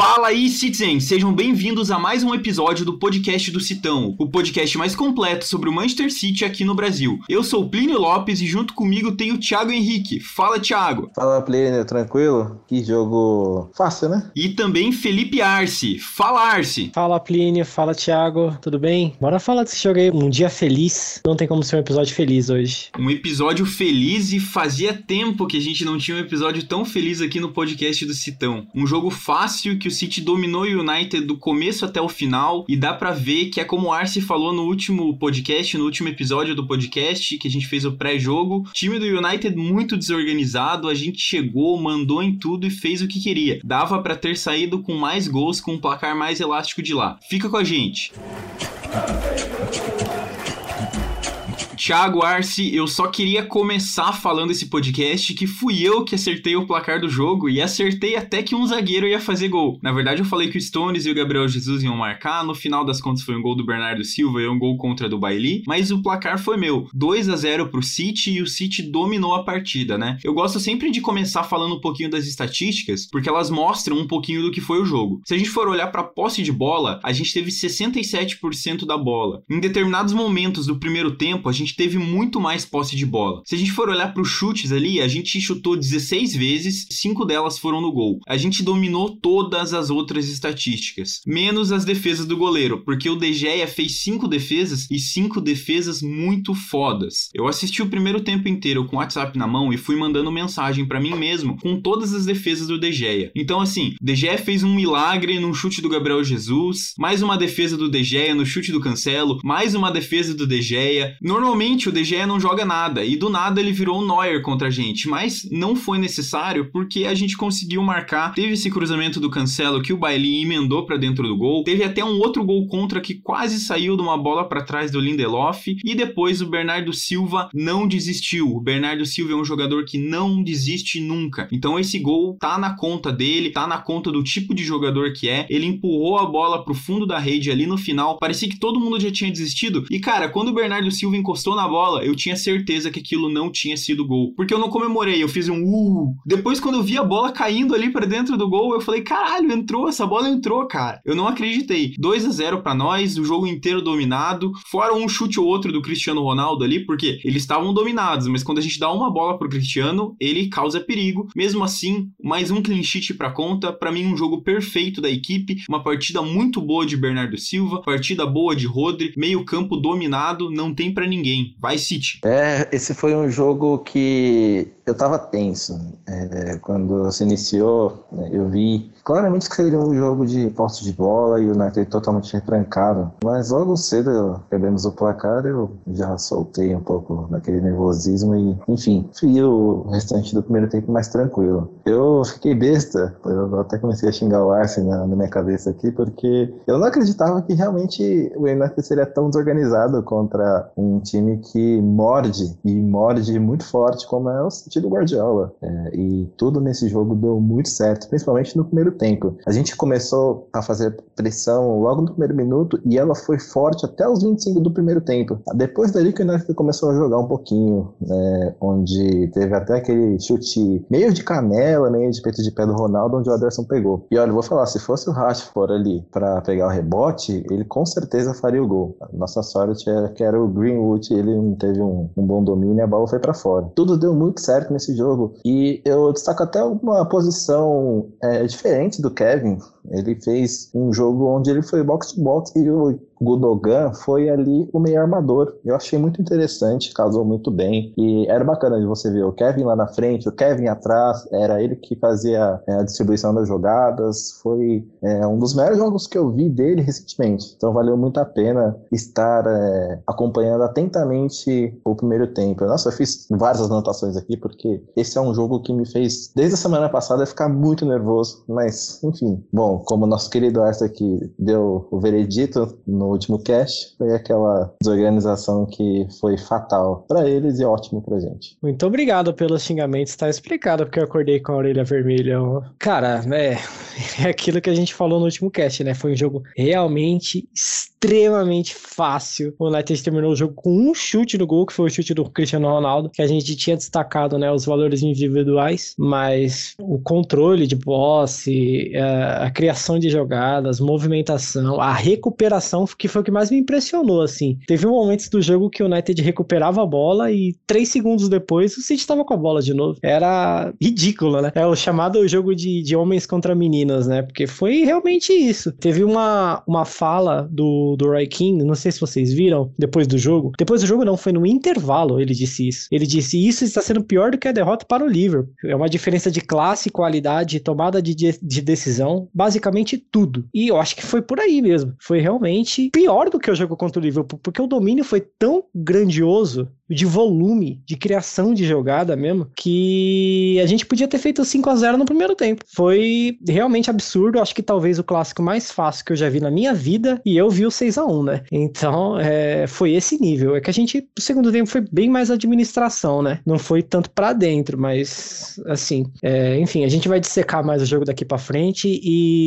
Fala aí, citizens! Sejam bem-vindos a mais um episódio do podcast do Citão, o podcast mais completo sobre o Manchester City aqui no Brasil. Eu sou Plínio Lopes e junto comigo tem o Thiago Henrique. Fala, Thiago! Fala, Plínio, tranquilo? Que jogo fácil, né? E também Felipe Arce. Fala, Arce! Fala, Plínio. Fala, Thiago. Tudo bem? Bora falar desse jogo aí. Um dia feliz. Não tem como ser um episódio feliz hoje. Um episódio feliz e fazia tempo que a gente não tinha um episódio tão feliz aqui no podcast do Citão. Um jogo fácil que o City dominou o United do começo até o final e dá para ver que é como o Arce falou no último podcast, no último episódio do podcast que a gente fez o pré-jogo, time do United muito desorganizado, a gente chegou, mandou em tudo e fez o que queria. Dava para ter saído com mais gols, com um placar mais elástico de lá. Fica com a gente. Thiago Arce, eu só queria começar falando esse podcast que fui eu que acertei o placar do jogo e acertei até que um zagueiro ia fazer gol. Na verdade, eu falei que o Stones e o Gabriel Jesus iam marcar, no final das contas foi um gol do Bernardo Silva e um gol contra do Bailey, mas o placar foi meu. 2 a 0 pro City e o City dominou a partida, né? Eu gosto sempre de começar falando um pouquinho das estatísticas, porque elas mostram um pouquinho do que foi o jogo. Se a gente for olhar para posse de bola, a gente teve 67% da bola. Em determinados momentos do primeiro tempo, a gente gente teve muito mais posse de bola. Se a gente for olhar para os chutes ali, a gente chutou 16 vezes, 5 delas foram no gol. A gente dominou todas as outras estatísticas, menos as defesas do goleiro, porque o De Gea fez 5 defesas e 5 defesas muito fodas. Eu assisti o primeiro tempo inteiro com o WhatsApp na mão e fui mandando mensagem para mim mesmo com todas as defesas do De Gea. Então assim, De Gea fez um milagre no chute do Gabriel Jesus, mais uma defesa do De Gea no chute do Cancelo, mais uma defesa do De Gea. Normalmente O De Gea não joga nada e do nada ele virou um Neuer contra a gente, mas não foi necessário porque a gente conseguiu marcar. Teve esse cruzamento do Cancelo que o Bailey emendou para dentro do gol. Teve até um outro gol contra que quase saiu de uma bola para trás do Lindelof e depois o Bernardo Silva não desistiu. O Bernardo Silva é um jogador que não desiste nunca. Então esse gol tá na conta dele, tá na conta do tipo de jogador que é. Ele empurrou a bola pro fundo da rede ali no final. Parecia que todo mundo já tinha desistido. E cara, quando o Bernardo Silva encostou encostou na bola, eu tinha certeza que aquilo não tinha sido gol. Porque eu não comemorei, eu fiz um uh. Depois, quando eu vi a bola caindo ali para dentro do gol, eu falei, caralho, entrou, essa bola entrou, cara. Eu não acreditei. 2 a 0 para nós, o jogo inteiro dominado, fora um chute ou outro do Cristiano Ronaldo ali, porque eles estavam dominados, mas quando a gente dá uma bola pro Cristiano, ele causa perigo. Mesmo assim, mais um clean sheet pra conta, para mim um jogo perfeito da equipe, uma partida muito boa de Bernardo Silva, partida boa de Rodri, meio campo dominado, não tem para ninguém. Vai City. É, esse foi um jogo que eu tava tenso. É, quando se iniciou, né, eu vi claramente que seria um jogo de posse de bola e o United totalmente retrancado. Mas logo cedo perdemos o placar, eu já soltei um pouco daquele nervosismo e, enfim, fui o restante do primeiro tempo mais tranquilo. Eu fiquei besta, eu até comecei a xingar o Arce na, na minha cabeça aqui, porque eu não acreditava que realmente o United seria tão desorganizado contra um time que morde e morde muito forte como é o City do Guardiola. É, e tudo nesse jogo deu muito certo, principalmente no primeiro tempo. A gente começou a fazer pressão logo no primeiro minuto e ela foi forte até os 25 do primeiro tempo. Depois dali que o United começou a jogar um pouquinho, né, onde teve até aquele chute meio de canela, meio de peito de pé do Ronaldo, onde o Aderson pegou. E olha, vou falar, se fosse o Rashford ali para pegar o rebote, ele com certeza faria o gol. Nossa sorte era que era o Greenwood, ele não teve um, um bom domínio a bola foi para fora. Tudo deu muito certo nesse jogo e eu destaco até uma posição é, diferente do Kevin. Ele fez um jogo onde ele foi box to box e o Gudogan foi ali o meio armador. Eu achei muito interessante, casou muito bem. E era bacana de você ver o Kevin lá na frente, o Kevin atrás, era ele que fazia é, a distribuição das jogadas. Foi é, um dos melhores jogos que eu vi dele recentemente. Então valeu muito a pena estar é, acompanhando atentamente o primeiro tempo. Nossa, eu fiz várias anotações aqui, porque esse é um jogo que me fez, desde a semana passada, ficar muito nervoso. Mas, enfim, bom Como nosso querido Arthur aqui deu o veredito no último cast, foi aquela desorganização que foi fatal para eles e ótimo pra gente. Muito obrigado pelos xingamentos, tá explicado porque eu acordei com a orelha vermelha. Cara, é, é aquilo que a gente falou no último cast, né? Foi um jogo realmente extremamente fácil. O United terminou o jogo com um chute no gol, que foi o chute do Cristiano Ronaldo, que a gente tinha destacado, né, os valores individuais, mas o controle de posse, a, a criação de jogadas, movimentação, a recuperação, que foi o que mais me impressionou, assim. Teve momentos do jogo que o United recuperava a bola e três segundos depois o City estava com a bola de novo. Era ridículo, né? É o chamado jogo de, de homens contra meninas, né? Porque foi realmente isso. Teve uma, uma fala do do, Roy King, não sei se vocês viram, depois do jogo. Depois do jogo não, foi no intervalo ele disse isso. Ele disse, isso está sendo pior do que a derrota para o Liverpool. É uma diferença de classe, qualidade, tomada de, de decisão, basicamente tudo. E eu acho que foi por aí mesmo. Foi realmente pior do que o jogo contra o Liverpool, porque o domínio foi tão grandioso de volume, de criação de jogada mesmo, que a gente podia ter feito 5 a 0 no primeiro tempo. Foi realmente absurdo, acho que talvez o clássico mais fácil que eu já vi na minha vida, e eu vi o 6 a 1 né? Então, é, foi esse nível. É que a gente, o segundo tempo foi bem mais administração, né? Não foi tanto para dentro, mas assim, é, enfim, a gente vai dissecar mais o jogo daqui para frente e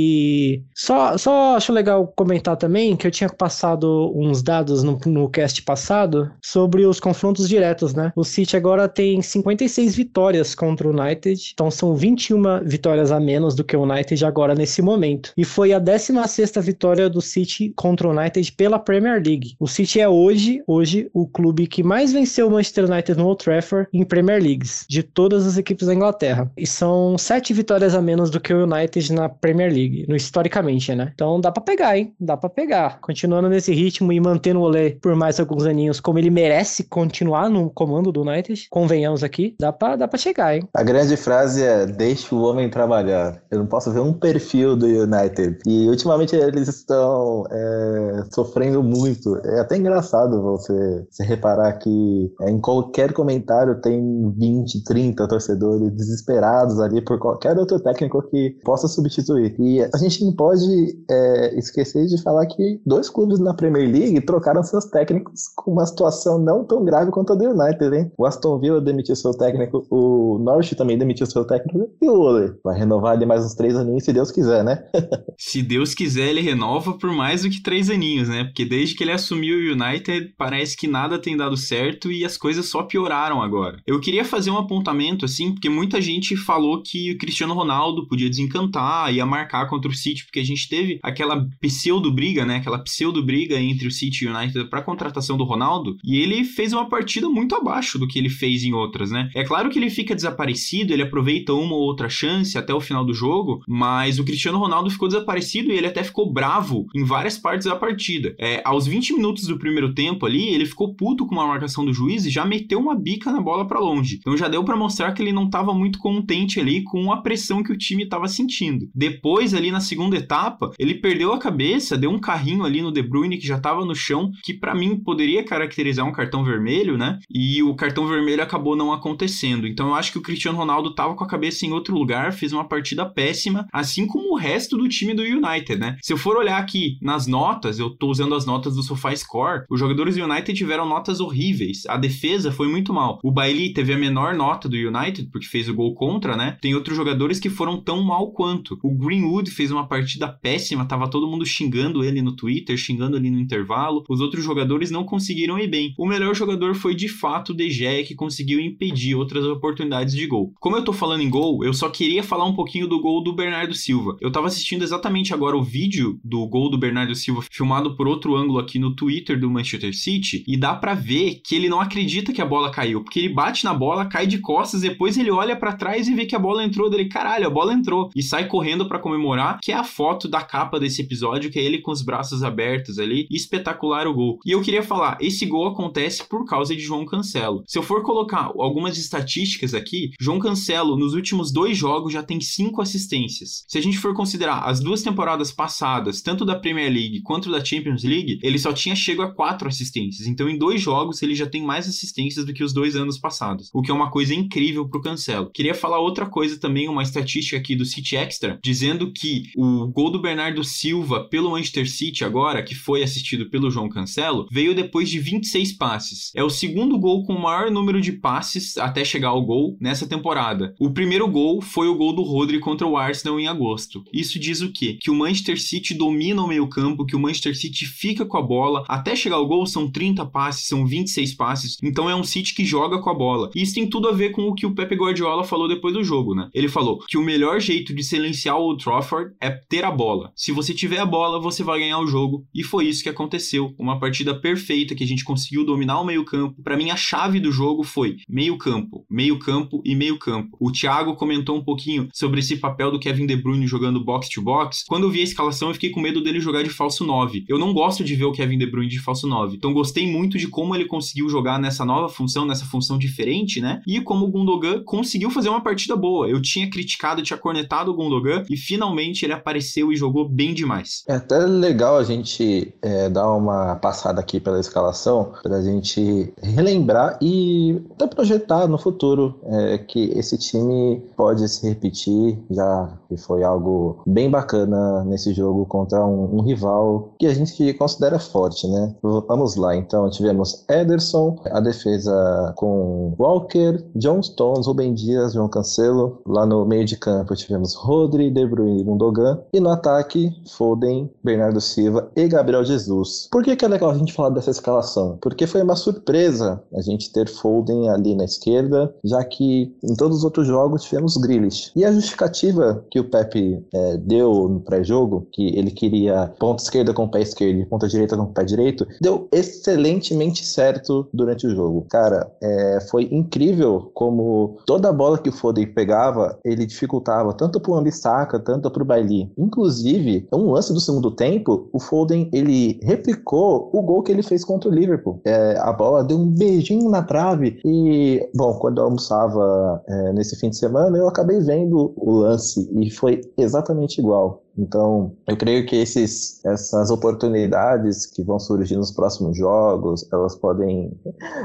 só, só acho legal comentar também que eu tinha passado uns dados no, no cast passado sobre os confrontos diretos, né? O City agora tem 56 vitórias contra o United, então são 21 vitórias a menos do que o United agora nesse momento. E foi a 16ª vitória do City contra o United pela Premier League. O City é hoje, hoje o clube que mais venceu o Manchester United no Old Trafford em Premier Leagues, de todas as equipes da Inglaterra. E são sete vitórias a menos do que o United na Premier League, no historicamente, né? Então dá para pegar, hein? Dá para pegar. Continuando nesse ritmo e mantendo o Olé por mais alguns aninhos como ele merece continuar no comando do United, convenhamos aqui, dá para dá pra chegar, hein? A grande frase é: deixe o homem trabalhar. Eu não posso ver um perfil do United. E ultimamente eles estão é, sofrendo muito. É até engraçado você, você reparar que é, em qualquer comentário tem 20, 30 torcedores desesperados ali por qualquer outro técnico que possa substituir. E a gente não pode é, esquecer de falar que dois clubes na Premier League trocaram seus técnicos com uma situação não tão grave quanto a do United, hein? O Aston Villa demitiu seu técnico, o Norwich também demitiu seu técnico e o Ole vai renovar ali mais uns três aninhos, se Deus quiser, né? se Deus quiser, ele renova por mais do que três aninhos, né? Porque desde que ele assumiu o United, parece que nada tem dado certo e as coisas só pioraram agora. Eu queria fazer um apontamento, assim, porque muita gente falou que o Cristiano Ronaldo podia desencantar, ia marcar contra o City, porque a gente teve aquela pseudo-briga, né? Aquela pseudo-briga entre o City e o United para contratação do Ronaldo, e ele fez uma partida muito abaixo do que ele fez em outras, né? É claro que ele fica desaparecido, ele aproveita uma ou outra chance até o final do jogo, mas o Cristiano Ronaldo ficou desaparecido e ele até ficou bravo em várias partes da partida. É, aos 20 minutos do primeiro tempo ali, ele ficou puto com uma marcação do juiz e já meteu uma bica na bola para longe. Então já deu para mostrar que ele não estava muito contente ali com a pressão que o time estava sentindo. Depois ali na segunda etapa, ele perdeu a cabeça, deu um carrinho ali no De Bruyne que já estava no chão, que para mim poderia caracterizar um cartão vermelho, né? E o cartão vermelho acabou não acontecendo. Então eu acho que o Cristiano Ronaldo estava com a cabeça em outro lugar, fez uma partida péssima, assim como o resto do time do United, né? Se eu for olhar aqui nas notas, eu tô usando as notas do SofaScore, os jogadores do United tiveram notas horríveis. A defesa foi muito mal. O Bailey teve a menor nota do United, porque fez o gol contra, né? Tem outros jogadores que foram tão mal quanto. O Greenwood fez uma partida péssima, tava todo mundo xingando ele no Twitter, xingando ele no intervalo. Os outros jogadores não conseguiram ir bem. O melhor jogador foi de fato o De Gea, que conseguiu impedir outras oportunidades de gol. Como eu tô falando em gol, eu só queria falar um pouquinho do gol do Bernardo Silva. Eu tava assistindo exatamente agora o vídeo do gol do Bernardo Silva, filmado por outro ângulo aqui no Twitter do Manchester City, e dá para ver que ele não acredita que a bola caiu, porque ele bate na bola, cai de costas, depois ele olha para trás e vê que a bola entrou dele, caralho, a bola entrou, e sai correndo para comemorar, que é a foto da capa desse episódio, que é ele com os braços abertos ali, espetacular o gol. E eu queria falar, esse gol acontece por causa de João Cancelo. Se eu for colocar algumas estatísticas aqui, João Cancelo nos últimos dois jogos já tem cinco assistências. Se a gente for considerar as duas temporadas passadas, tanto da Premier League quanto da Champions League, ele só tinha chego a quatro assistências. Então, em dois jogos, ele já tem mais assistências do que os dois anos passados, o que é uma coisa incrível pro Cancelo. Queria falar outra coisa também, uma estatística aqui do City Extra, dizendo que o gol do Bernardo Silva pelo Manchester City agora, que foi assistido pelo João Cancelo, veio depois de 26 passes. É o segundo gol com o maior número de passes até chegar ao gol nessa temporada. O primeiro gol foi o gol do Rodri contra o Arsenal em agosto. Isso diz o quê? Que o Manchester City domina o meio-campo, que o Manchester City fica com a bola. Até chegar ao gol são 30 passes, são 26 passes. Então é um City que joga com a bola. Isso tem tudo a ver com o que o Pepe Guardiola falou depois do jogo, né? Ele falou que o melhor jeito de silenciar o Old Trafford é ter a bola. Se você tiver a bola, você vai ganhar o jogo. E foi isso que aconteceu. Uma partida perfeita que a gente conseguiu dominar o meio-campo. Para mim, a chave do jogo foi meio-campo, meio-campo e meio-campo. O Thiago comentou um pouquinho sobre esse papel do Kevin De Bruyne jogando box to box. Quando eu vi a escalação, eu fiquei com medo dele jogar de falso 9. Eu não gosto de ver o Kevin De Bruyne de falso 9. Então gostei muito de como ele conseguiu jogar nessa nova função, nessa função diferente, né? E como o Gundogan conseguiu fazer uma partida boa. Eu tinha criticado, tinha cornetado o Gundogan e finalmente ele apareceu e jogou bem demais. É até legal a gente é, dar uma passada aqui pela escalação para a gente relembrar e até projetar no futuro é, que esse time pode se repetir, já que foi algo bem bacana nesse jogo contra um, um rival que a gente considera forte, né? Vamos lá, então tivemos Ederson, a defesa com Walker, John Stones, Rubem Dias, João Cancelo, lá no meio de campo tivemos Rodri, De Bruyne e Gundogan, e no ataque Foden, Bernardo Silva e Gabriel Jesus. Por que, que é legal a gente falar dessa escalação? Porque foi uma surpresa a gente ter Foden ali na esquerda, já que em todos os outros jogos tivemos Grealish. E a justificativa que o Pepe é, deu no pré-jogo, que ele queria ponta esquerda com o pé esquerdo e ponta direita com o pé direito, deu excelentemente certo durante o jogo. Cara, é, foi incrível como toda bola que o Foden pegava, ele dificultava tanto pro Ambissaca, tanto pro Bailey. Inclusive, um lance do segundo tempo, o Foden, ele replicou o gol que ele fez contra o Liverpool. É, a bola deu um beijinho na trave e, bom, quando eu almoçava é, nesse fim de semana, eu acabei vendo o lance e foi exatamente igual. Então, eu creio que esses, essas oportunidades que vão surgir nos próximos jogos, elas podem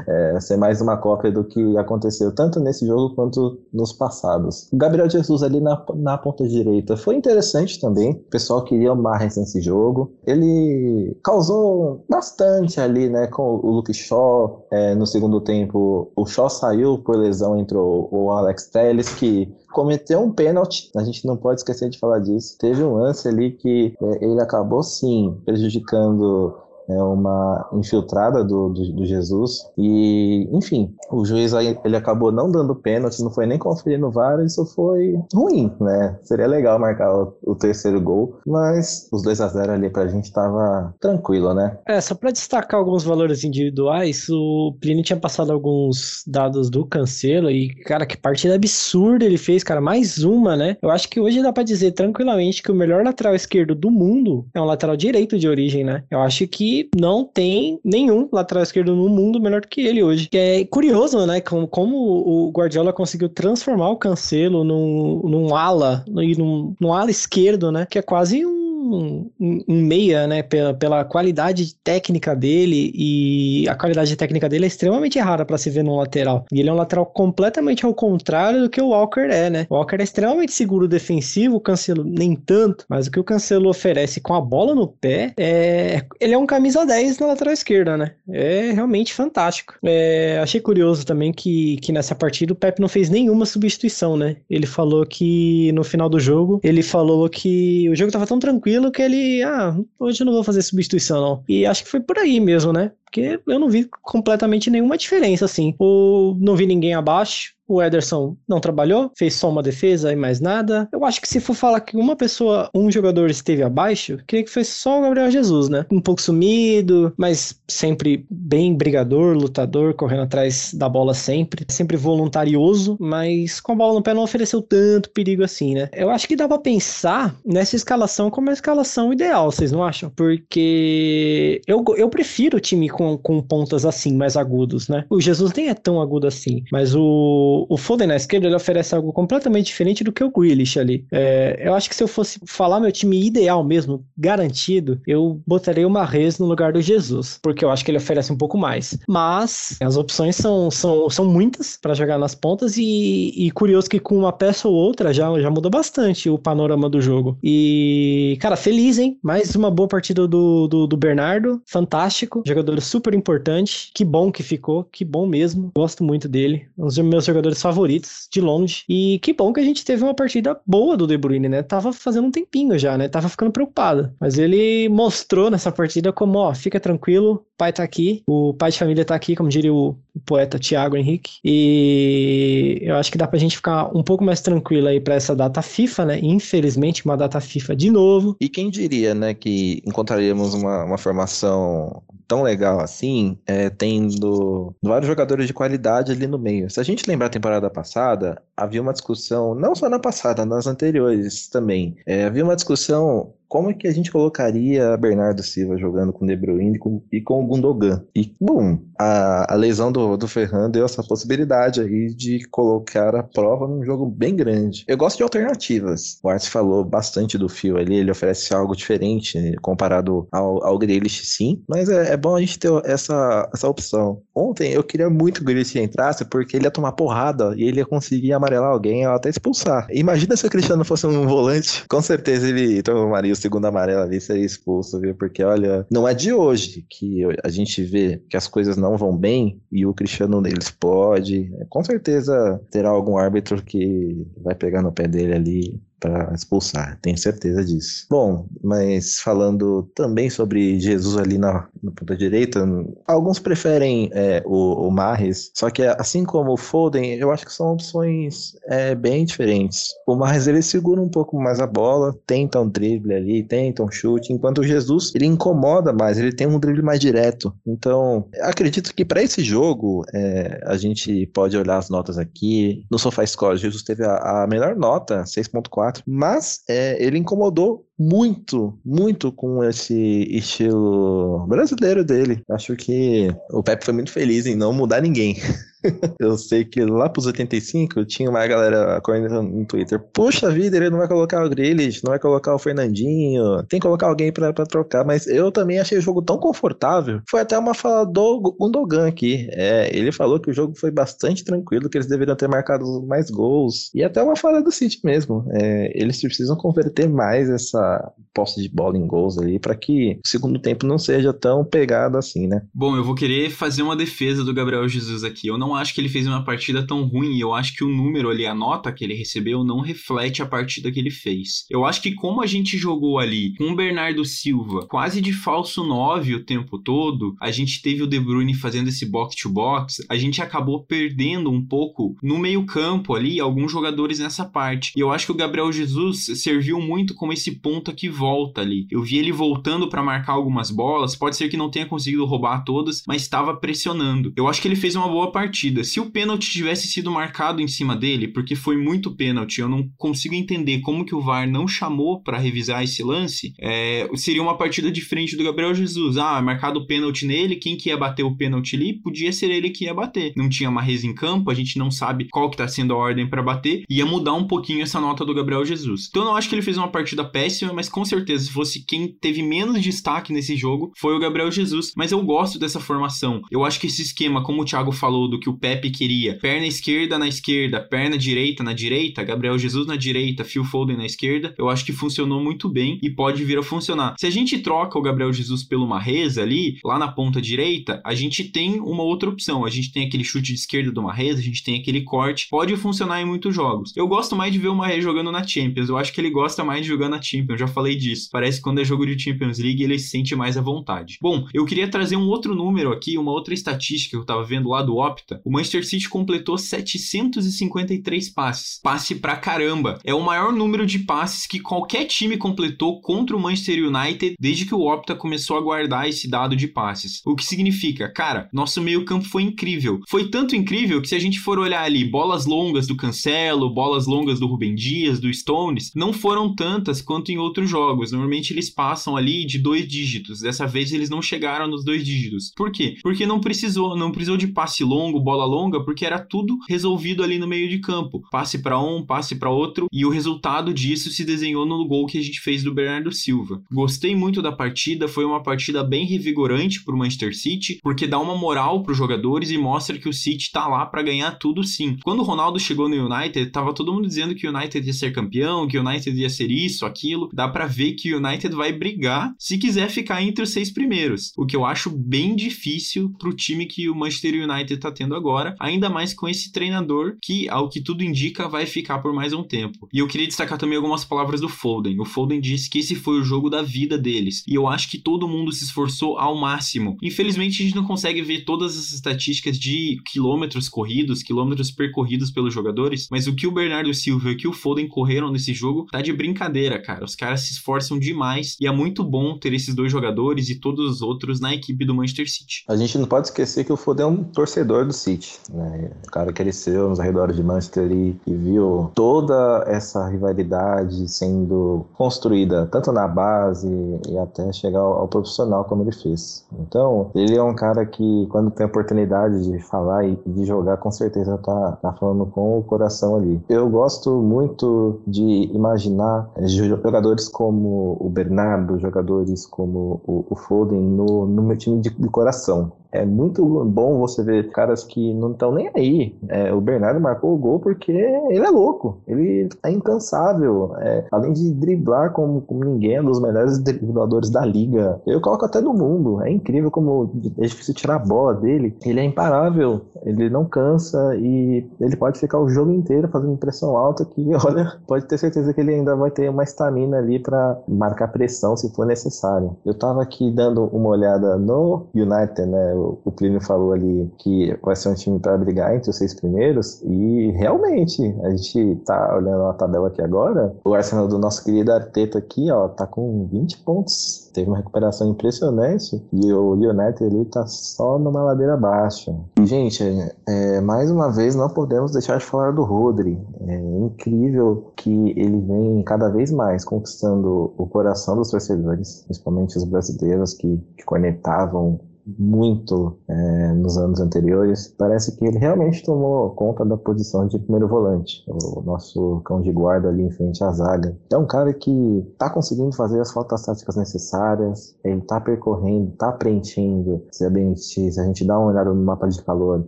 é, ser mais uma cópia do que aconteceu tanto nesse jogo quanto nos passados. Gabriel Jesus ali na, na ponta direita foi interessante também. O pessoal queria o Marres nesse jogo. Ele causou bastante ali, né, com o Luke Shaw. É, no segundo tempo, o Shaw saiu por lesão, entrou o Alex Telles, que cometeu um pênalti, a gente não pode esquecer de falar disso. Teve um lance ali que é, ele acabou sim prejudicando é uma infiltrada do, do, do, Jesus. E, enfim, o juiz ele acabou não dando pênalti, não foi nem conferir no VAR, isso foi ruim, né? Seria legal marcar o, o terceiro gol, mas os 2 a 0 ali pra gente tava tranquilo, né? É, só pra destacar alguns valores individuais, o Plínio tinha passado alguns dados do Cancelo e, cara, que partida absurda ele fez, cara, mais uma, né? Eu acho que hoje dá pra dizer tranquilamente que o melhor lateral esquerdo do mundo é um lateral direito de origem, né? Eu acho que não tem nenhum lateral esquerdo no mundo melhor do que ele hoje. É curioso, né? Como, como o Guardiola conseguiu transformar o Cancelo num, num ala, num, num ala esquerdo, né? Que é quase um um, um, meia, né, pela, pela qualidade técnica dele e a qualidade técnica dele é extremamente rara para se ver no lateral. E ele é um lateral completamente ao contrário do que o Walker é, né? O Walker é extremamente seguro defensivo, o Cancelo nem tanto, mas o que o Cancelo oferece com a bola no pé é ele é um camisa 10 na lateral esquerda, né? É realmente fantástico. É, achei curioso também que, que nessa partida o Pep não fez nenhuma substituição, né? Ele falou que no final do jogo, ele falou que o jogo tava tão tranquilo tranquilo que ele, ah, hoje eu não vou fazer substituição não. E acho que foi por aí mesmo, né? Porque eu não vi completamente nenhuma diferença, assim. Ou não vi ninguém abaixo, o Ederson não trabalhou, fez só uma defesa e mais nada. Eu acho que se for falar que uma pessoa, um jogador esteve abaixo, queria que fosse só o Gabriel Jesus, né? Um pouco sumido, mas sempre bem brigador, lutador, correndo atrás da bola sempre. Sempre voluntarioso, mas com a bola no pé não ofereceu tanto perigo assim, né? Eu acho que dá pra pensar nessa escalação como a escalação ideal, vocês não acham? Porque eu, eu prefiro o time com, com pontas assim, mais agudos, né? O Jesus nem é tão agudo assim, mas o o, Foden na esquerda ele oferece algo completamente diferente do que o Grealish ali. É, eu acho que se eu fosse falar meu time ideal mesmo, garantido, eu botaria o Marrez no lugar do Jesus, porque eu acho que ele oferece um pouco mais. Mas as opções são, são, são muitas para jogar nas pontas e, e, curioso que com uma peça ou outra já, já muda bastante o panorama do jogo. E, cara, feliz, hein? Mais uma boa partida do, do, do Bernardo, fantástico, jogador super importante, que bom que ficou, que bom mesmo, gosto muito dele, um dos meus jogadores favoritos, de longe, e que bom que a gente teve uma partida boa do De Bruyne, né? Tava fazendo um tempinho já, né? Tava ficando preocupado, mas ele mostrou nessa partida como, ó, fica tranquilo, pai tá aqui, o pai de família tá aqui, como diria o, poeta Tiago Henrique, e eu acho que dá pra gente ficar um pouco mais tranquilo aí para essa data FIFA, né? Infelizmente, uma data FIFA de novo. E quem diria, né, que encontraríamos uma, uma formação tão legal assim, é, tendo vários jogadores de qualidade ali no meio. Se a gente lembrar a temporada passada, havia uma discussão, não só na passada, nas anteriores também, é, havia uma discussão como é que a gente colocaria Bernardo Silva jogando com De Bruyne e com, e com o Gundogan? E, bom, a, a lesão do, do Ferran deu essa possibilidade aí de colocar a prova num jogo bem grande. Eu gosto de alternativas. O Arts falou bastante do fio ali, ele oferece algo diferente comparado ao, ao Grealish, sim, mas é, é bom a gente ter essa, essa opção. Ontem eu queria muito que o Grealish entrasse porque ele ia tomar porrada e ele ia conseguir amarelar alguém ou até expulsar. Imagina se o Cristiano fosse um volante, com certeza ele tomaria segundo amarelo ali seria expulso, viu? Porque, olha, não é de hoje que a gente vê que as coisas não vão bem e o Cristiano deles pode. Com certeza terá algum árbitro que vai pegar no pé dele ali para expulsar, tenho certeza disso. Bom, mas falando também sobre Jesus ali na, na ponta direita, alguns preferem é, o, o Marres, só que assim como o Foden, eu acho que são opções é, bem diferentes. O Marres ele segura um pouco mais a bola, tenta um drible ali, tenta um chute, enquanto o Jesus ele incomoda mais, ele tem um drible mais direto. Então, acredito que para esse jogo é, a gente pode olhar as notas aqui. No SofaScore, Jesus teve a, a melhor nota, 6.4 4, mas é, ele incomodou muito, muito com esse estilo brasileiro dele. Acho que o Pepe foi muito feliz em não mudar ninguém. eu sei que lá pros 85 tinha uma galera correndo no Twitter. Puxa vida, ele não vai colocar o Grealish, não vai colocar o Fernandinho, tem que colocar alguém pra, pra trocar. Mas eu também achei o jogo tão confortável. Foi até uma fala do Gundogan aqui. É, ele falou que o jogo foi bastante tranquilo, que eles deveriam ter marcado mais gols. E até uma fala do City mesmo. É, eles precisam converter mais essa posse de bola em gols ali para que o segundo tempo não seja tão pegado assim, né? Bom, eu vou querer fazer uma defesa do Gabriel Jesus aqui. Eu não acho que ele fez uma partida tão ruim. Eu acho que o número ali, a nota que ele recebeu, não reflete a partida que ele fez. Eu acho que como a gente jogou ali com o Bernardo Silva quase de falso 9 o tempo todo, a gente teve o De Bruyne fazendo esse box-to-box, a gente acabou perdendo um pouco no meio-campo ali alguns jogadores nessa parte. E eu acho que o Gabriel Jesus serviu muito como esse ponta que volta ali. Eu vi ele voltando para marcar algumas bolas, pode ser que não tenha conseguido roubar todas, mas estava pressionando. Eu acho que ele fez uma boa partida. Se o pênalti tivesse sido marcado em cima dele, porque foi muito pênalti, eu não consigo entender como que o VAR não chamou para revisar esse lance, é, seria uma partida diferente do Gabriel Jesus. Ah, marcado o pênalti nele, quem que ia bater o pênalti ali, podia ser ele que ia bater. Não tinha Marrez em campo, a gente não sabe qual que tá sendo a ordem para bater, ia mudar um pouquinho essa nota do Gabriel Jesus. Então eu não acho que ele fez uma partida péssima, mas com certeza se fosse quem teve menos destaque nesse jogo, foi o Gabriel Jesus. Mas eu gosto dessa formação. Eu acho que esse esquema, como o Thiago falou, do que o Pepe queria. Perna esquerda na esquerda, perna direita na direita, Gabriel Jesus na direita, Phil Foden na esquerda. Eu acho que funcionou muito bem e pode vir a funcionar. Se a gente troca o Gabriel Jesus pelo Marrez ali, lá na ponta direita, a gente tem uma outra opção. A gente tem aquele chute de esquerda do Marrez, a gente tem aquele corte. Pode funcionar em muitos jogos. Eu gosto mais de ver o Marrez jogando na Champions. Eu acho que ele gosta mais de jogar na Champions. Já falei disso. Parece que quando é jogo de Champions League ele se sente mais à vontade. Bom, eu queria trazer um outro número aqui, uma outra estatística que eu tava vendo lá do Opta o Manchester City completou 753 passes. Passe pra caramba. É o maior número de passes que qualquer time completou contra o Manchester United desde que o Opta começou a guardar esse dado de passes. O que significa, cara, nosso meio-campo foi incrível. Foi tanto incrível que se a gente for olhar ali, bolas longas do Cancelo, bolas longas do Rubem Dias, do Stones, não foram tantas quanto em outros jogos. Normalmente eles passam ali de dois dígitos. Dessa vez eles não chegaram nos dois dígitos. Por quê? Porque não precisou, não precisou de passe longo, bola longa porque era tudo resolvido ali no meio de campo. Passe para um, passe para outro e o resultado disso se desenhou no gol que a gente fez do Bernardo Silva. Gostei muito da partida, foi uma partida bem revigorante para o Manchester City, porque dá uma moral para os jogadores e mostra que o City tá lá para ganhar tudo sim. Quando o Ronaldo chegou no United, tava todo mundo dizendo que o United ia ser campeão, que o United ia ser isso, aquilo. Dá para ver que o United vai brigar se quiser ficar entre os seis primeiros, o que eu acho bem difícil pro time que o Manchester United tá tendo agora, ainda mais com esse treinador que, ao que tudo indica, vai ficar por mais um tempo. E eu queria destacar também algumas palavras do Foden. O Foden disse que esse foi o jogo da vida deles, e eu acho que todo mundo se esforçou ao máximo. Infelizmente, a gente não consegue ver todas as estatísticas de quilômetros corridos, quilômetros percorridos pelos jogadores, mas o que o Bernardo Silva e o que o Foden correram nesse jogo tá de brincadeira, cara. Os caras se esforçam demais e é muito bom ter esses dois jogadores e todos os outros na equipe do Manchester City. A gente não pode esquecer que o Foden é um torcedor do City, né? O cara cresceu nos arredores de Manchester e, e viu toda essa rivalidade sendo construída tanto na base e até chegar ao, ao profissional como ele fez. Então, ele é um cara que quando tem a oportunidade de falar e de jogar, com certeza tá, tá falando com o coração ali. Eu gosto muito de imaginar jogadores como o Bernardo, jogadores como o, o Foden no, no meu time de, de coração. É muito bom você ver caras que não estão nem aí. É, o Bernardo marcou o gol porque ele é louco, ele é incansável. É, além de driblar como, como ninguém, é um dos melhores dribladores da liga. Eu coloco até do mundo. É incrível como é difícil tirar a bola dele. Ele é imparável, ele não cansa e ele pode ficar o jogo inteiro fazendo pressão alta. Que olha, pode ter certeza que ele ainda vai ter uma estamina ali para marcar pressão se for necessário. Eu tava aqui dando uma olhada no United, né? o Plínio falou ali que vai ser um time para brigar entre os seis primeiros, e realmente, a gente tá olhando a tabela aqui agora, o Arsenal do nosso querido Arteta aqui, ó, tá com 20 pontos, teve uma recuperação impressionante, e o United ali tá só numa ladeira baixa. E, gente, é, mais uma vez, não podemos deixar de falar do Rodri. É incrível que ele vem cada vez mais conquistando o coração dos torcedores, principalmente os brasileiros que, que cornetavam muito é, nos anos anteriores, parece que ele realmente tomou conta da posição de primeiro volante, o nosso cão de guarda ali em frente à zaga. É um cara que está conseguindo fazer as faltas táticas necessárias, ele está percorrendo, está preenchendo, se a, gente, se a gente dá uma olhada no mapa de calor,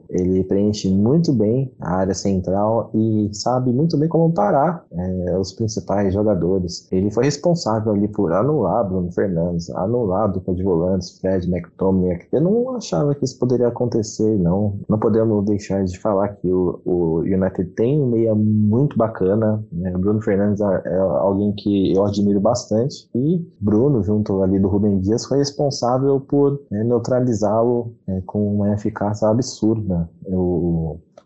ele preenche muito bem a área central e sabe muito bem como parar é, os principais jogadores. Ele foi responsável ali por anular Bruno Fernandes, anular dupla de volantes, Fred, McTominay, eu não achava que isso poderia acontecer, não. Não podemos deixar de falar que o, o United tem um meia muito bacana. Né? Bruno Fernandes é, é alguém que eu admiro bastante. E Bruno, junto ali do Rubem Dias, foi responsável por né, neutralizá-lo né, com uma eficácia absurda.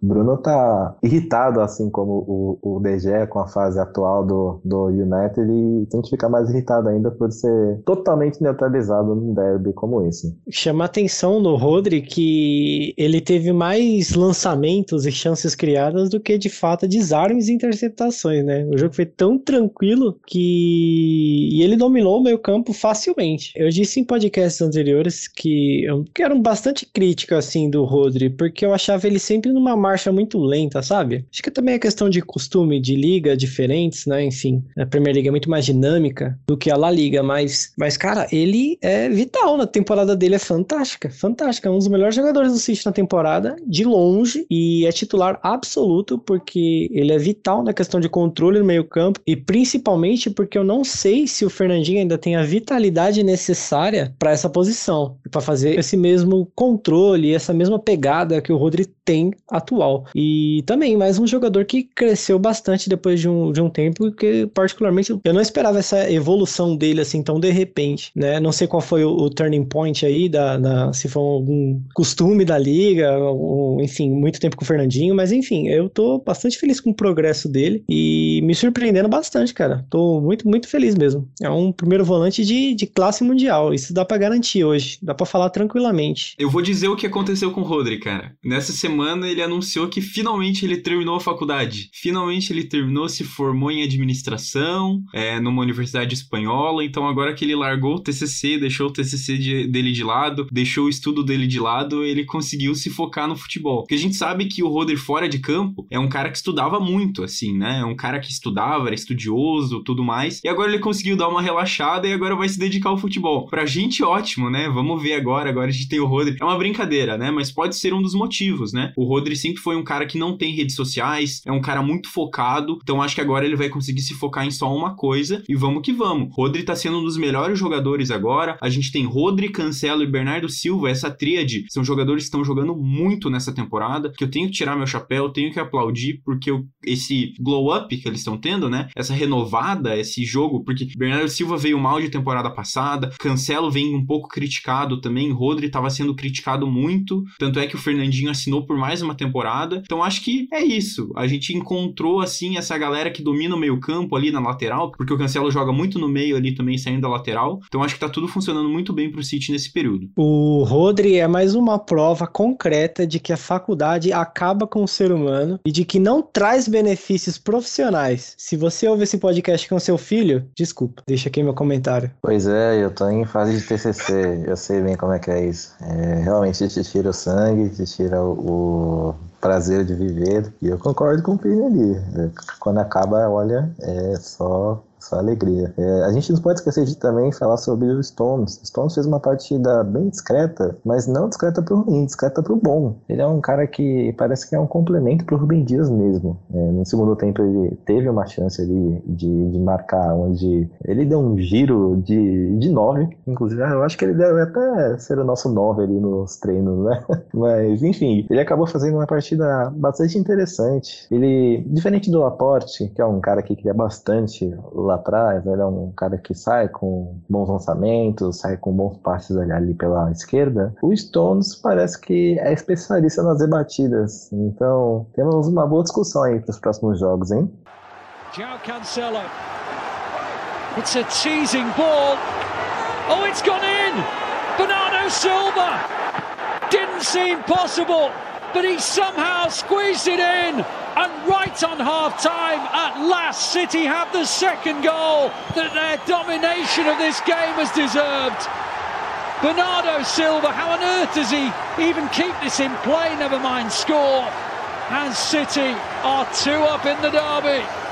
Bruno tá irritado, assim como o, o DG com a fase atual do, do United e tem que ficar mais irritado ainda por ser totalmente neutralizado num derby como esse. Chama atenção no Rodri que ele teve mais lançamentos e chances criadas do que de fato desarmes e interceptações, né? O jogo foi tão tranquilo que e ele dominou o meio campo facilmente. Eu disse em podcasts anteriores que eu que era bastante crítico assim do Rodri, porque eu achava ele sempre numa marcha muito lenta, sabe? Acho que também é questão de costume de liga diferentes, né? Enfim, a Premier League é muito mais dinâmica do que a La Liga, mas, mas cara, ele é vital na temporada dele, é fantástica, fantástica. É um dos melhores jogadores do City na temporada, de longe, e é titular absoluto porque ele é vital na questão de controle no meio-campo e principalmente porque eu não sei se o Fernandinho ainda tem a vitalidade necessária para essa posição, para fazer esse mesmo controle, essa mesma pegada que o Rodri tem atual. E também mais um jogador que cresceu bastante depois de um, de um tempo, que particularmente eu não esperava essa evolução dele assim tão de repente, né? Não sei qual foi o, o turning point aí, da, da, se foi algum costume da liga, ou, enfim, muito tempo com o Fernandinho, mas enfim, eu tô bastante feliz com o progresso dele e me surpreendendo bastante, cara. Tô muito, muito feliz mesmo. É um primeiro volante de, de classe mundial, isso dá para garantir hoje, dá para falar tranquilamente. Eu vou dizer o que aconteceu com o Rodri, cara. Nessa semana ele anunciou anunciou que finalmente ele terminou a faculdade. Finalmente ele terminou, se formou em administração, é, numa universidade espanhola. Então agora que ele largou o TCC, deixou o TCC de, dele de lado, deixou o estudo dele de lado, ele conseguiu se focar no futebol. Porque a gente sabe que o Rodri fora de campo é um cara que estudava muito, assim, né? É um cara que estudava, era estudioso, tudo mais. E agora ele conseguiu dar uma relaxada e agora vai se dedicar ao futebol. Pra gente, ótimo, né? Vamos ver agora. Agora a gente tem o Rodri. É uma brincadeira, né? Mas pode ser um dos motivos, né? O Rodri sempre foi um cara que não tem redes sociais, é um cara muito focado. Então acho que agora ele vai conseguir se focar em só uma coisa e vamos que vamos. Rodri tá sendo um dos melhores jogadores agora. A gente tem Rodri, Cancelo e Bernardo Silva. Essa tríade são jogadores que estão jogando muito nessa temporada. Que eu tenho que tirar meu chapéu, tenho que aplaudir, porque eu, esse glow up que eles estão tendo, né? Essa renovada, esse jogo, porque Bernardo Silva veio mal de temporada passada, Cancelo vem um pouco criticado também, Rodri estava sendo criticado muito, tanto é que o Fernandinho assinou por mais uma temporada. Então acho que é isso. A gente encontrou assim essa galera que domina o meio-campo ali na lateral, porque o Cancelo joga muito no meio ali também saindo da lateral. Então acho que tá tudo funcionando muito bem pro City nesse período. O Rodri é mais uma prova concreta de que a faculdade acaba com o ser humano e de que não traz benefícios profissionais. Se você ouve esse podcast com seu filho, desculpa, deixa aqui meu comentário. Pois é, eu tô em fase de TCC, eu sei bem como é que é isso. É, realmente te tira o sangue, te tira o, o prazer de viver, e eu concordo com o Pino ali. Quando acaba, olha, é só só alegria. É, a gente não pode esquecer de também falar sobre o Stones. Stones fez uma partida bem discreta, mas não discreta pro ruim, discreta pro bom. Ele é um cara que parece que é um complemento pro Rubem Dias mesmo. É, no segundo tempo ele teve uma chance ali de, de marcar, onde ele deu um giro de, de nove. Inclusive, eu acho que ele deve até ser o nosso nove ali nos treinos, né? Mas, enfim, ele acabou fazendo uma partida bastante interessante. Ele, diferente do Laporte, que é um cara que queria bastante lá atrás, ele é um cara que sai com bons lançamentos, sai com bons passes ali, ali pela esquerda. O Stones parece que é especialista nas debatidas. Então, temos uma boa discussão aí para os próximos jogos, hein? João Cancelo. It's a teasing ball. Oh, it's gone in. Bernardo Silva. Didn't seem possible, but he somehow squeezed it in. And right on half time, at last, City have the second goal that their domination of this game has deserved. Bernardo Silva, how on earth does he even keep this in play? Never mind score. And City are two up in the derby.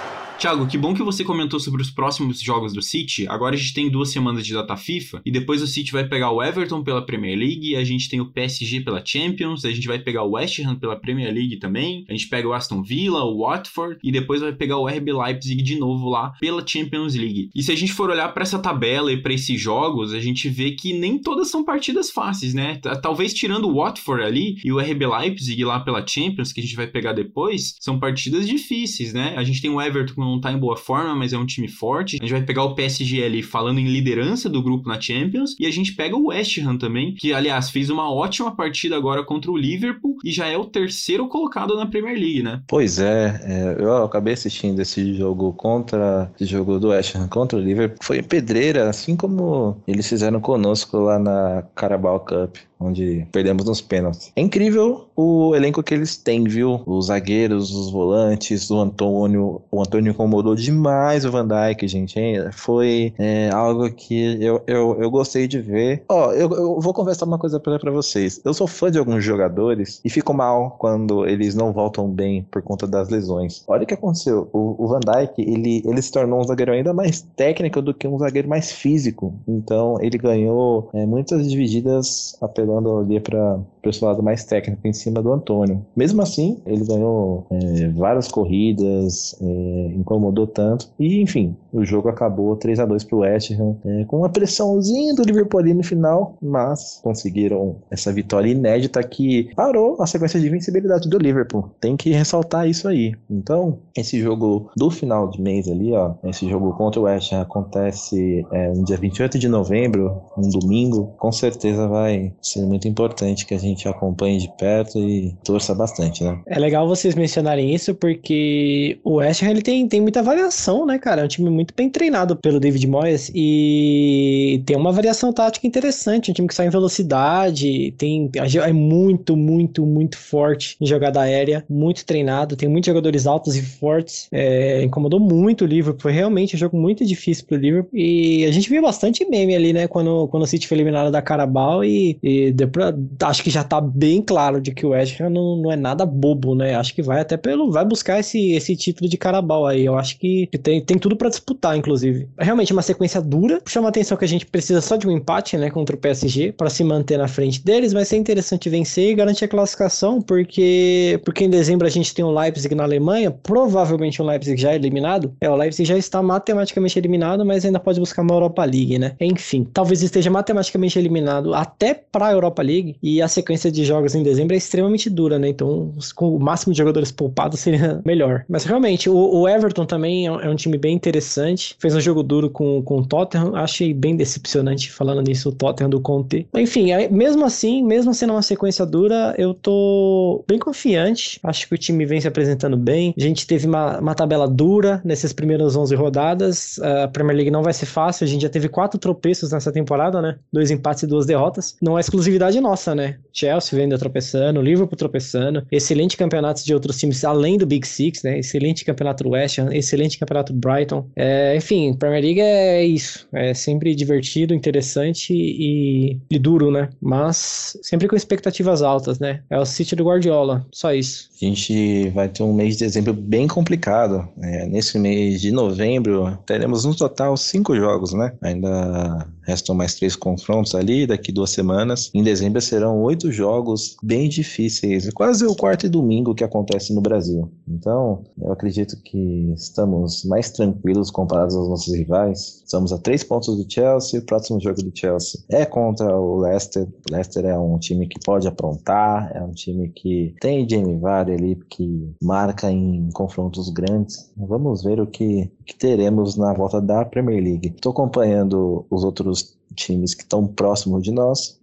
Thiago, que bom que você comentou sobre os próximos jogos do City. Agora a gente tem duas semanas de data FIFA e depois o City vai pegar o Everton pela Premier League, a gente tem o PSG pela Champions, a gente vai pegar o West Ham pela Premier League também, a gente pega o Aston Villa, o Watford e depois vai pegar o RB Leipzig de novo lá pela Champions League. E se a gente for olhar para essa tabela e para esses jogos, a gente vê que nem todas são partidas fáceis, né? Talvez tirando o Watford ali e o RB Leipzig lá pela Champions, que a gente vai pegar depois, são partidas difíceis, né? A gente tem o Everton não tá em boa forma, mas é um time forte. A gente vai pegar o PSG ali falando em liderança do grupo na Champions e a gente pega o West Ham também, que aliás fez uma ótima partida agora contra o Liverpool e já é o terceiro colocado na Premier League, né? Pois é, é eu acabei assistindo esse jogo contra esse jogo do West Ham contra o Liverpool. Foi pedreira, assim como eles fizeram conosco lá na Carabao Cup onde perdemos nos pênaltis. É incrível o elenco que eles têm, viu? Os zagueiros, os volantes, o Antônio. O Antônio incomodou demais o Van Dijk, gente. Hein? Foi é, algo que eu, eu, eu gostei de ver. Ó, eu, eu vou conversar uma coisa para vocês. Eu sou fã de alguns jogadores e fico mal quando eles não voltam bem por conta das lesões. Olha o que aconteceu. O, o Van Dijk, ele, ele se tornou um zagueiro ainda mais técnico do que um zagueiro mais físico. Então, ele ganhou é, muitas divididas apelando levando ali para seu lado mais técnico em cima do Antônio. Mesmo assim, ele ganhou é, várias corridas, é, incomodou tanto. E, enfim, o jogo acabou 3 a 2 para o West Ham, é, com uma pressãozinha do Liverpool ali no final, mas conseguiram essa vitória inédita que parou a sequência de invencibilidade do Liverpool. Tem que ressaltar isso aí. Então, esse jogo do final de mês ali, ó, esse jogo contra o West Ham acontece é, no dia 28 de novembro, um domingo, com certeza vai ser muito importante que a gente acompanhe de perto e torça bastante, né? É legal vocês mencionarem isso porque o West Ham ele tem tem muita variação, né, cara? É um time muito bem treinado pelo David Moyes e tem uma variação tática interessante. Um time que sai em velocidade, tem é muito, muito, muito forte em jogada aérea, muito treinado, tem muitos jogadores altos e fortes. É, incomodou muito o Liverpool, foi realmente um jogo muito difícil pro Liverpool. E a gente viu bastante meme ali, né, quando, quando o City foi eliminado da Carabao e, e deu pra, acho que já tá bem claro de que o West Ham não, não é nada bobo, né? Acho que vai até pelo vai buscar esse, esse título de Carabao aí. Eu acho que tem, tem tudo para disputar, inclusive. É realmente uma sequência dura. Chama a atenção que a gente precisa só de um empate, né, contra o PSG para se manter na frente deles. Vai ser interessante vencer e garantir a classificação, porque porque em dezembro a gente tem o Leipzig na Alemanha, provavelmente o Leipzig já é eliminado. É, o Leipzig já está matematicamente eliminado, mas ainda pode buscar uma Europa League, né? Enfim, talvez esteja matematicamente eliminado até para Europa League e a sequência de jogos em dezembro é extremamente dura, né? Então, com o máximo de jogadores poupados seria melhor. Mas realmente, o, o Everton também é um, é um, time bem interessante. Fez um jogo duro com, com o Tottenham. Achei bem decepcionante falando nisso, o Tottenham do Conte. Enfim, mesmo assim, mesmo sendo uma sequência dura, eu tô bem confiante. Acho que o time vem se apresentando bem. A gente teve uma, uma tabela dura nessas primeiras 11 rodadas. A Premier League não vai ser fácil. A gente já teve quatro tropeços nessa temporada, né? Dois empates e duas derrotas. Não é exclusividade nossa, né? Chelsea vem tropeçando, Liverpool tropeçando. Excelente campeonatos de outros times além do Big Six, né? Excelente campeonato do West excelente campeonato do Brighton. É, enfim, Premier League é isso. É sempre divertido, interessante e, e duro, né? Mas sempre com expectativas altas, né? É o City do Guardiola, só isso. A gente vai ter um mês de dezembro bem complicado. É, nesse mês de novembro, teremos no total cinco jogos, né? Ainda restam mais três confrontos ali, daqui duas semanas. Em dezembro serão oito jogos bem difíceis, quase o quarto e domingo que acontece no Brasil. Então, eu acredito que estamos mais tranquilos comparados aos nossos rivais. Estamos a três pontos do Chelsea, o próximo jogo do Chelsea é contra o Leicester. O Leicester é um time que pode aprontar, é um time que tem Jamie Vardy ali, que marca em confrontos grandes. Vamos ver o que, que teremos na volta da Premier League. Estou acompanhando os outros was times que estão próximos de nós.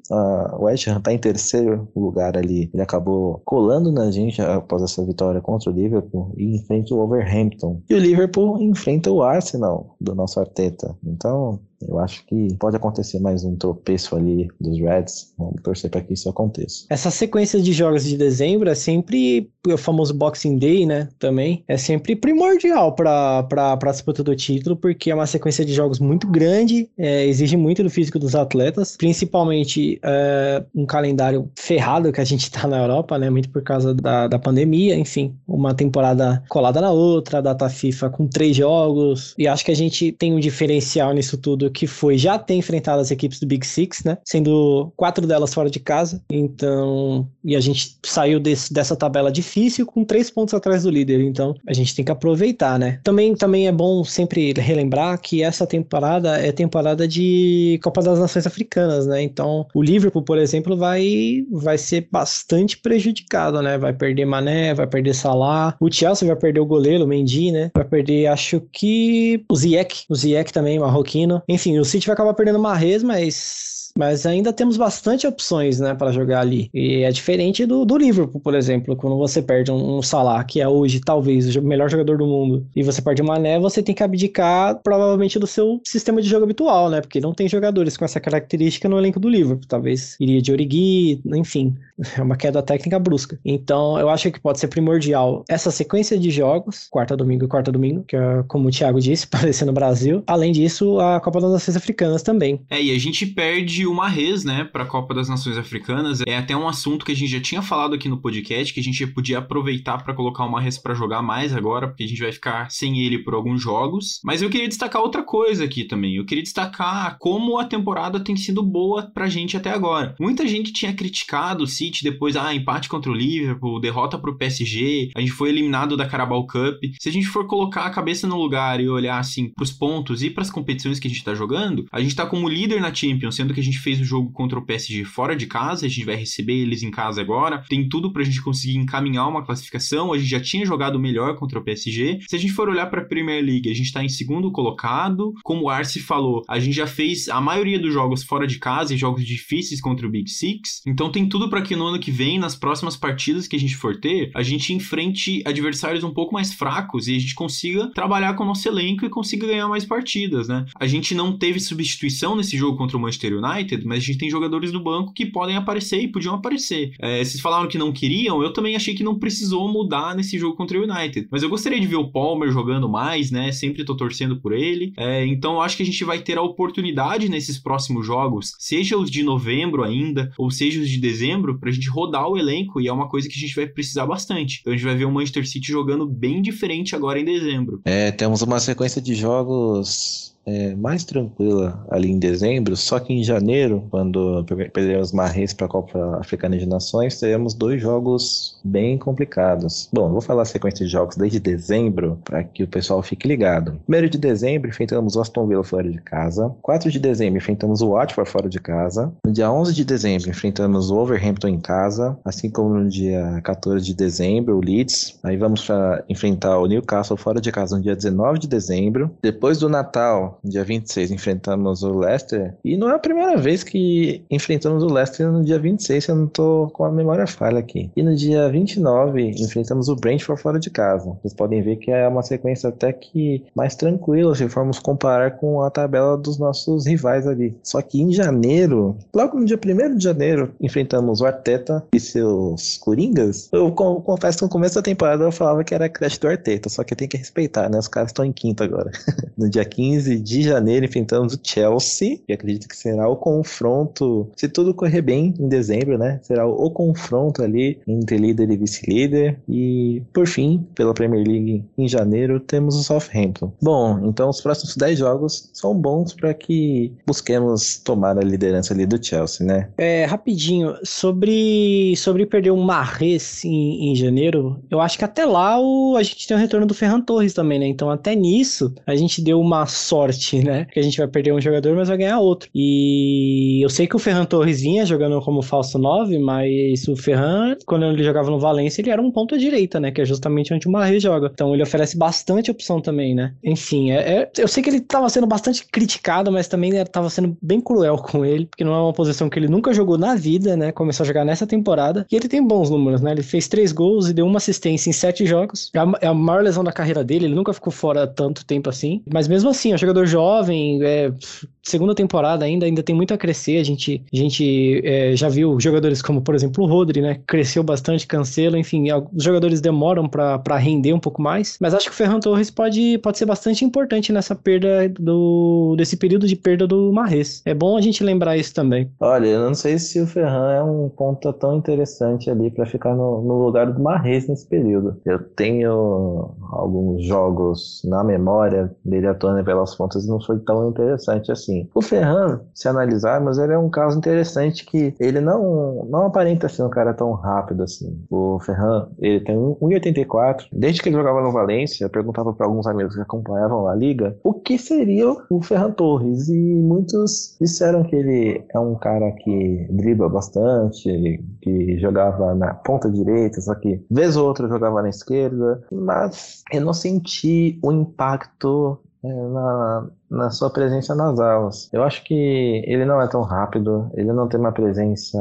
O West Ham está em terceiro lugar ali. Ele acabou colando na gente após essa vitória contra o Liverpool e enfrenta o Wolverhampton. E o Liverpool enfrenta o Arsenal do nosso Arteta. Então, eu acho que pode acontecer mais um tropeço ali dos Reds. Vamos torcer para que isso aconteça. Essa sequência de jogos de dezembro é sempre o famoso Boxing Day, né? Também é sempre primordial para a disputa do título, porque é uma sequência de jogos muito grande, é, exige muito do físico dos atletas, principalmente é, um calendário ferrado que a gente está na Europa, né? Muito por causa da, da pandemia, enfim, uma temporada colada na outra, data FIFA com três jogos, e acho que a gente tem um diferencial nisso tudo que foi já ter enfrentado as equipes do Big Six, né? Sendo quatro delas fora de casa. Então, e a gente saiu desse, dessa tabela difícil com três pontos atrás do líder. Então, a gente tem que aproveitar, né? Também, também é bom sempre relembrar que essa temporada é temporada de Copa das Nações Africanas, né? Então, o Liverpool, por exemplo, vai, vai ser bastante prejudicado, né? Vai perder Mané, vai perder Salah. O Chelsea vai perder o goleiro, o Mendy, né? Vai perder, acho que o Ziyech, o Ziyech também, marroquino. Enfim, o City vai acabar perdendo Marrez, mas mas ainda temos bastante opções, né, para jogar ali. E é diferente do, do Liverpool, por exemplo, quando você perde um, um Salah, que é hoje talvez o melhor jogador do mundo, e você perde o Mané, você tem que abdicar provavelmente do seu sistema de jogo habitual, né, porque não tem jogadores com essa característica no elenco do Liverpool. Talvez iria de Origi, enfim, é uma queda técnica brusca. Então, eu acho que pode ser primordial essa sequência de jogos, quarta domingo e quarta domingo, que é como o Thiago disse, parecer no Brasil. Além disso, a Copa das Nações Africanas também. É, e a gente perde de uma res, né, para a Copa das Nações Africanas. É até um assunto que a gente já tinha falado aqui no podcast, que a gente podia aproveitar para colocar uma res para jogar mais agora, porque a gente vai ficar sem ele por alguns jogos. Mas eu queria destacar outra coisa aqui também. Eu queria destacar como a temporada tem sido boa pra gente até agora. Muita gente tinha criticado o City depois, ah, empate contra o Liverpool, derrota pro PSG, a gente foi eliminado da Carabao Cup. Se a gente for colocar a cabeça no lugar e olhar assim pros pontos e pras competições que a gente tá jogando, a gente tá como líder na Champions, sendo que a gente gente fez o jogo contra o PSG fora de casa, a gente vai receber eles em casa agora. Tem tudo pra gente conseguir encaminhar uma classificação. A gente já tinha jogado melhor contra o PSG. Se a gente for olhar pra Premier League, a gente tá em segundo colocado. Como o Arce falou, a gente já fez a maioria dos jogos fora de casa e jogos difíceis contra o Big Six. Então tem tudo para que no ano que vem, nas próximas partidas que a gente for ter, a gente enfrente adversários um pouco mais fracos e a gente consiga trabalhar com o nosso elenco e consiga ganhar mais partidas, né? A gente não teve substituição nesse jogo contra o Manchester United, mas a gente tem jogadores do banco que podem aparecer e podiam aparecer. É, vocês falaram que não queriam, eu também achei que não precisou mudar nesse jogo contra o United. Mas eu gostaria de ver o Palmer jogando mais, né? Sempre tô torcendo por ele. É, então eu acho que a gente vai ter a oportunidade nesses próximos jogos, seja os de novembro ainda, ou seja os de dezembro, pra gente rodar o elenco e é uma coisa que a gente vai precisar bastante. Então a gente vai ver o Manchester City jogando bem diferente agora em dezembro. É, temos uma sequência de jogos é, mais tranquila ali em dezembro, só que em janeiro, quando perderemos Marrês para a Copa Africana de Nações, teremos dois jogos bem complicados. Bom, vou falar a sequência de jogos desde dezembro para que o pessoal fique ligado. Primeiro de dezembro, enfrentamos o Aston Villa fora de casa. 4 de dezembro, enfrentamos o Watford fora de casa. No dia 11 de dezembro, enfrentamos o Overhampton em casa, assim como no dia 14 de dezembro, o Leeds. Aí vamos enfrentar o Newcastle fora de casa no dia 19 de dezembro. Depois do Natal, dia 26, enfrentamos o Leicester. E não é a primeira vez que enfrentamos o Leicester no dia 26, se eu não tô com a memória falha aqui. E no dia 29, enfrentamos o Brentford fora de casa. Vocês podem ver que é uma sequência até que mais tranquila, se formos comparar com a tabela dos nossos rivais ali. Só que em janeiro, logo no dia 1 de janeiro, enfrentamos o Arteta e seus Coringas. Eu confesso que no começo da temporada eu falava que era creche do Arteta, só que tem que respeitar, né? Os caras estão em quinto agora. no dia 15 de janeiro enfrentamos o Chelsea, e acredito que será o confronto, se tudo correr bem em dezembro, né? Será o confronto ali entre líder e vice-líder. E por fim, pela Premier League em janeiro, temos o Southampton. Bom, então os próximos 10 jogos são bons para que busquemos tomar a liderança ali do Chelsea, né? É, rapidinho, sobre, sobre perder o Marres em, em janeiro, eu acho que até lá o, a gente tem o retorno do Ferran Torres também, né? Então até nisso a gente deu uma sorte né? Que a gente vai perder um jogador, mas vai ganhar outro. E eu sei que o Ferran Torres vinha jogando como falso 9, mas o Ferran, quando ele jogava no Valência, ele era um ponto à direita, né? Que é justamente onde o Marre joga. Então ele oferece bastante opção também, né? Enfim, é, é, eu sei que ele estava sendo bastante criticado, mas também estava sendo bem cruel com ele, porque não é uma posição que ele nunca jogou na vida, né? Começou a jogar nessa temporada. E ele tem bons números, né? Ele fez três gols e deu uma assistência em sete jogos. É a, é maior lesão da carreira dele, ele nunca ficou fora tanto tempo assim. Mas mesmo assim, é um jogador jovem, é, segunda temporada ainda, ainda tem muito a crescer. A gente, a gente é, já viu jogadores como, por exemplo, o Rodri, né? Cresceu bastante, Cancelo, enfim, os jogadores demoram para render um pouco mais. Mas acho que o Ferran Torres pode, pode ser bastante importante nessa perda do desse período de perda do Marres. É bom a gente lembrar isso também. Olha, eu não sei se o Ferran é um ponto tão interessante ali para ficar no, no, lugar do Marres nesse período. Eu tenho alguns jogos na memória dele atuando pelas pontas e não foi tão interessante assim assim. O Ferran, se analisarmos, ele é um caso interessante que ele não, não aparenta ser um cara tão rápido assim. O Ferran, ele tem 1,84. Desde que ele jogava no Valência, eu perguntava para alguns amigos que acompanhavam a liga o que seria o Ferran Torres. E muitos disseram que ele é um cara que dribla bastante, que jogava na ponta direita, só que vez ou outra jogava na esquerda. Mas eu não senti o impacto é, na, na sua presença nas aulas. Eu acho que ele não é tão rápido, ele não tem uma presença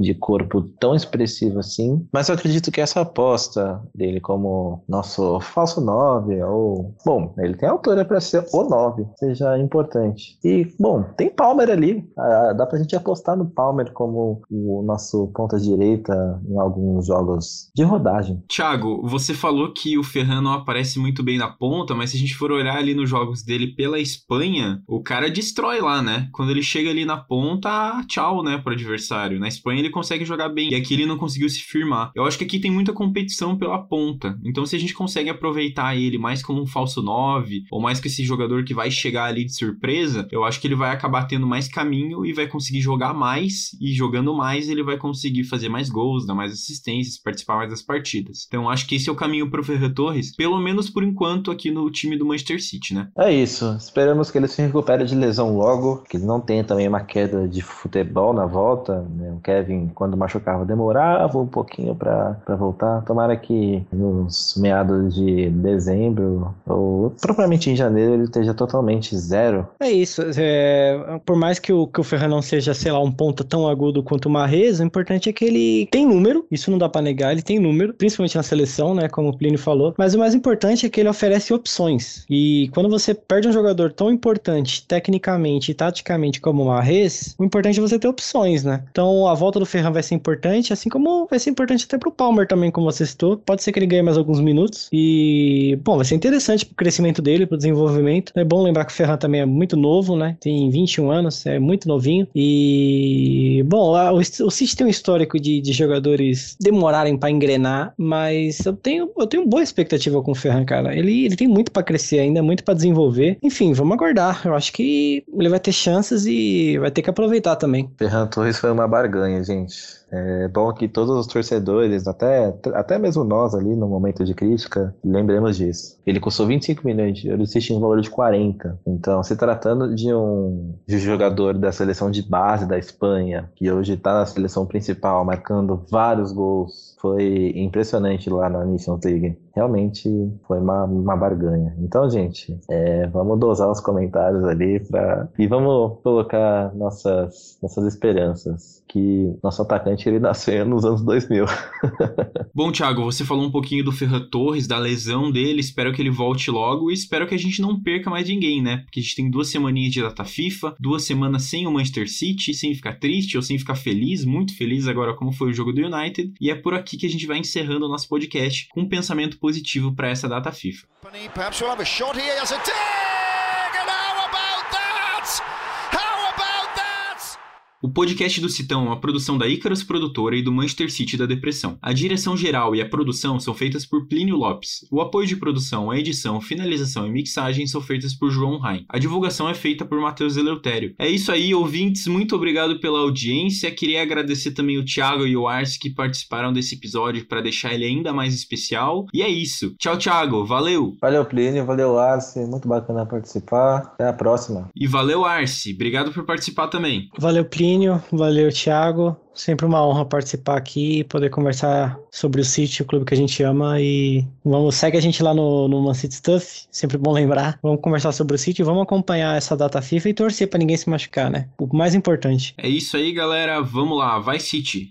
de corpo tão expressiva assim, mas eu acredito que essa aposta dele como nosso falso 9 ou bom, ele tem altura para ser o 9, seja importante. E bom, tem Palmer ali, ah, dá pra gente apostar no Palmer como o nosso ponta direita em alguns jogos de rodagem. Thiago, você falou que o Ferran não aparece muito bem na ponta, mas se a gente for olhar ali nos jogos dele pela Espanha, o cara destrói lá, né? Quando ele chega ali na ponta, tchau, né, pro adversário. Na Espanha ele consegue jogar bem, e aqui ele não conseguiu se firmar. Eu acho que aqui tem muita competição pela ponta. Então se a gente consegue aproveitar ele mais como um falso 9, ou mais que esse jogador que vai chegar ali de surpresa, eu acho que ele vai acabar tendo mais caminho e vai conseguir jogar mais, e jogando mais ele vai conseguir fazer mais gols, dar mais assistências, participar mais das partidas. Então acho que esse é o caminho pro Ferran Torres, pelo menos por enquanto aqui no time do Manchester City, né? É isso. Esperamos que ele se recupere de lesão logo, que ele não tenha também uma queda de futebol na volta. Né? O Kevin, quando machucava, demorava um pouquinho para voltar. Tomara que nos meados de dezembro ou propriamente em janeiro ele esteja totalmente zero. É isso. É, por mais que o, que o Ferran não seja, sei lá, um ponta tão agudo quanto o Marrez, o importante é que ele tem número, isso não dá para negar, ele tem número, principalmente na seleção, né, como o Plínio falou, mas o mais importante é que ele oferece opções. E quando você perde um jogador tão importante, tecnicamente e taticamente como o Marrez, o importante é você ter opções, né? Então a volta do Ferran vai ser importante, assim como vai ser importante até pro Palmer também, como você citou. Pode ser que ele ganhe mais alguns minutos. E, bom, vai ser interessante pro crescimento dele, pro desenvolvimento. É bom lembrar que o Ferran também é muito novo, né? Tem 21 anos, é muito novinho. E, bom, o, o City tem um histórico de, de jogadores demorarem para engrenar, mas eu tenho, eu tenho boa expectativa com o Ferran, cara. Ele, ele tem muito para crescer ainda, muito para desenvolver. Enfim, vamos aguardar. Eu acho que ele vai ter chances e vai ter que aproveitar também. Ferran Torres foi uma barganha, gente. É bom que todos os torcedores, até, até mesmo nós ali no momento de crítica, lembremos disso. Ele custou 25 milhões de euros e tinha um valor de 40. Então, se tratando de um, de jogador da seleção de base da Espanha, que hoje está na seleção principal, marcando vários gols, foi impressionante lá na Nations League. Realmente foi uma, uma barganha. Então, gente, é, vamos dosar os comentários ali pra, e vamos colocar nossas, nossas esperanças. Que nosso atacante ele nasceu nos anos 2000. Bom, Thiago, você falou um pouquinho do Ferran Torres, da lesão dele. Espero que ele volte logo e espero que a gente não perca mais ninguém, né? Porque a gente tem duas semaninhas de data FIFA, duas semanas sem o Manchester City, sem ficar triste ou sem ficar feliz, muito feliz agora como foi o jogo do United. E é por aqui que a gente vai encerrando o nosso podcast com um pensamento positivo para essa data FIFA. O podcast do Citão é uma produção da Icarus Produtora e do Manchester City da Depressão. A direção geral e a produção são feitas por Plínio Lopes. O apoio de produção, a edição, finalização e mixagem são feitas por João Rain. A divulgação é feita por Matheus Eleutério. É isso aí, ouvintes. Muito obrigado pela audiência. Queria agradecer também o Thiago e o Arce que participaram desse episódio para deixar ele ainda mais especial. E é isso. Tchau, Thiago. Valeu. Valeu, Plínio. Valeu, Arce. Muito bacana participar. Até a próxima. E valeu, Arce. Obrigado por participar também. Valeu, Plínio. Valeu, Thiago. Sempre uma honra participar aqui e poder conversar sobre o City, o clube que a gente ama. E vamos, segue a gente lá no, no Man City Stuff, sempre bom lembrar. Vamos conversar sobre o City, vamos acompanhar essa data FIFA e torcer para ninguém se machucar, né? O mais importante. É isso aí, galera. Vamos lá, vai City.